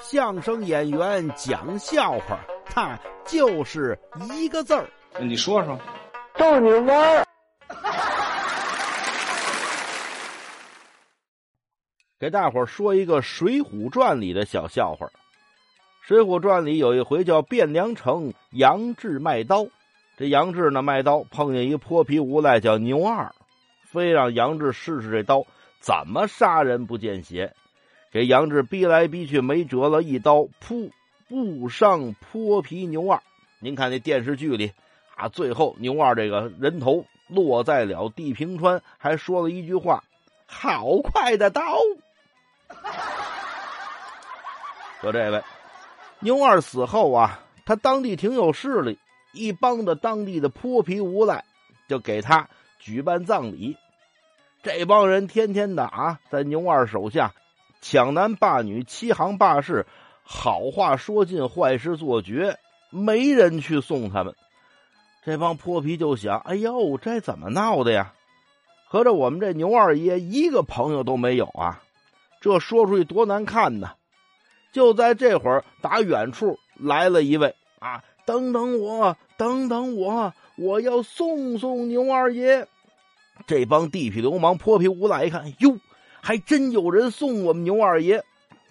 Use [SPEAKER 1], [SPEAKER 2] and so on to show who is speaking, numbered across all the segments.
[SPEAKER 1] 相声演员讲笑话，他就是一个字儿。
[SPEAKER 2] 你说说，
[SPEAKER 3] 逗你玩儿。
[SPEAKER 1] 给大伙儿说一个《水浒传》里的小笑话。《水浒传》里有一回叫汴梁城杨志卖刀，这杨志呢卖刀碰见一泼皮无赖叫牛二，非让杨志试试这刀怎么杀人不见血。给杨志逼来逼去没辙了，一刀扑，误伤泼皮牛二。您看那电视剧里啊，最后牛二这个人头落在了地平川，还说了一句话：“好快的刀！”说这位牛二死后啊，他当地挺有势力，一帮的当地的泼皮无赖就给他举办葬礼。这帮人天天的啊，在牛二手下。抢男霸女，欺行霸市，好话说尽，坏事做绝，没人去送他们。这帮泼皮就想：哎呦，这怎么闹的呀？合着我们这牛二爷一个朋友都没有啊？这说出去多难看呢！就在这会儿，打远处来了一位啊！等等我，等等我，我要送送牛二爷。这帮地痞流氓、泼皮无赖一看，哟。还真有人送我们牛二爷，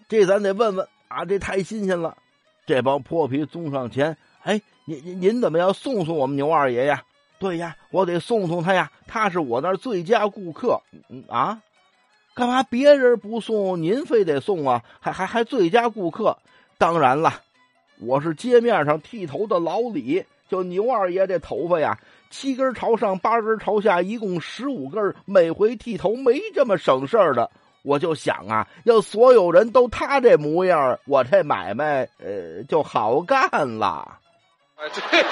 [SPEAKER 1] 这咱得问问啊！这太新鲜了。这帮泼皮冲上前，哎，您您您怎么要送送我们牛二爷呀？对呀，我得送送他呀，他是我那最佳顾客。啊，干嘛别人不送，您非得送啊？还还还最佳顾客？当然了，我是街面上剃头的老李，就牛二爷这头发呀。七根朝上，八根朝下，一共十五根。每回剃头没这么省事儿的。我就想啊，要所有人都他这模样，我这买卖呃就好干了。
[SPEAKER 2] 啊，对。